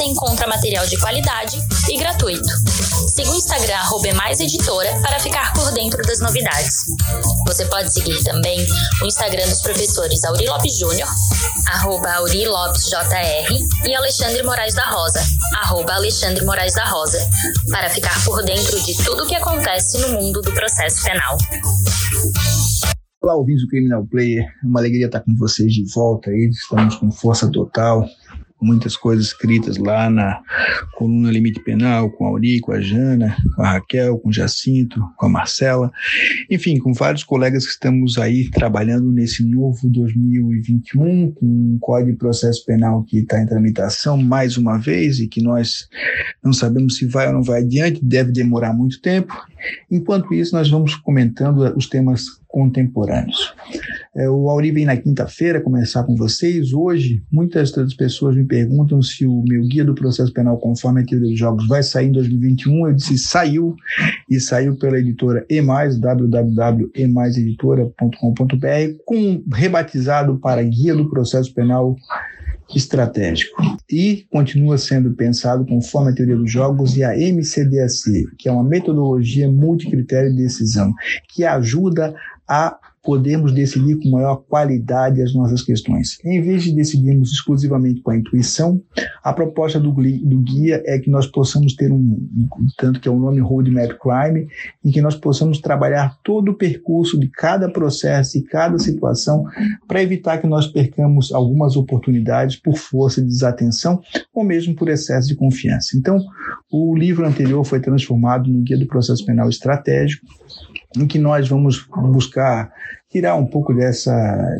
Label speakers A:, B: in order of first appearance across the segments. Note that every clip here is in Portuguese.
A: você encontra material de qualidade e gratuito. Siga o Instagram @emaiseditora para ficar por dentro das novidades. Você pode seguir também o Instagram dos professores Auri Lopes Júnior, arroba Auri Lopes JR, e Alexandre Moraes da Rosa, arroba Alexandre Moraes da Rosa, para ficar por dentro de tudo o que acontece no mundo do processo penal.
B: Olá, ouvintes do Criminal Player, é uma alegria estar com vocês de volta aí, estamos com força total, muitas coisas escritas lá na coluna Limite Penal, com a Auri, com a Jana, com a Raquel, com o Jacinto, com a Marcela, enfim, com vários colegas que estamos aí trabalhando nesse novo 2021, com um Código de Processo Penal que está em tramitação mais uma vez e que nós não sabemos se vai ou não vai adiante, deve demorar muito tempo. Enquanto isso, nós vamos comentando os temas contemporâneos. É, o Auri vem na quinta-feira conversar com vocês. Hoje, muitas das pessoas me perguntam se o meu guia do processo penal conforme a teoria dos jogos vai sair em 2021. Eu disse saiu e saiu pela editora E+, www.emaiseditora.com.br, com rebatizado para Guia do Processo Penal estratégico e continua sendo pensado conforme a teoria dos jogos e a MCDAC, que é uma metodologia multicritério de decisão, que ajuda a podemos decidir com maior qualidade as nossas questões. Em vez de decidirmos exclusivamente com a intuição, a proposta do, guia é que nós possamos ter um, tanto que é o nome Roadmap Crime, em que nós possamos trabalhar todo o percurso de cada processo e cada situação para evitar que nós percamos algumas oportunidades por força de desatenção ou mesmo por excesso de confiança. Então, o livro anterior foi transformado no Guia do Processo Penal Estratégico, em que nós vamos buscar tirar um pouco dessa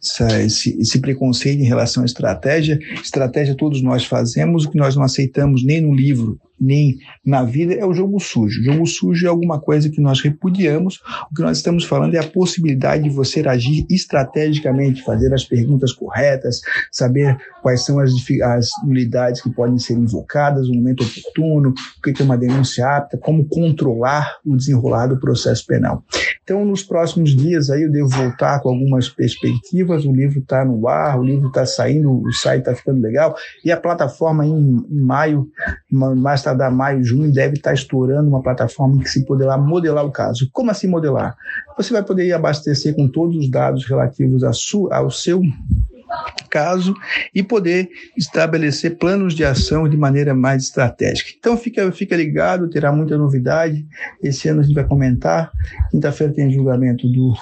B: essa, esse, esse, preconceito em relação à estratégia. Estratégia todos nós fazemos, o que nós não aceitamos nem no livro, nem na vida é o jogo sujo. O jogo sujo é alguma coisa que nós repudiamos. O que nós estamos falando é a possibilidade de você agir estrategicamente, fazer as perguntas corretas, saber quais são as, as nulidades que podem ser invocadas no momento oportuno, o que é uma denúncia apta, como controlar o desenrolar do processo penal. Então, nos próximos dias aí eu devo voltar com algumas perspectivas. O livro está no ar, o livro está saindo, o site está ficando legal e a plataforma em, em maio, mais tardar maio, junho, deve estar estourando uma plataforma que se poderá modelar o caso. Como assim modelar? Você vai poder abastecer com todos os dados relativos a sua, ao seu caso e poder estabelecer planos de ação de maneira mais estratégica. Então fica, fica ligado, terá muita novidade. Esse ano a gente vai comentar. Quinta-feira tem julgamento do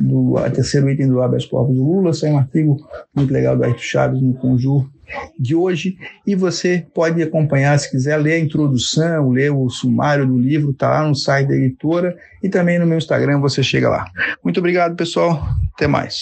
B: do terceiro item do habeas corpus do Lula, sai um artigo muito legal do Ayrton Chaves no Conjur de hoje e você pode acompanhar se quiser ler a introdução, ler o sumário do livro, tá lá no site da editora e também no meu Instagram você chega lá. Muito obrigado, pessoal. Até mais.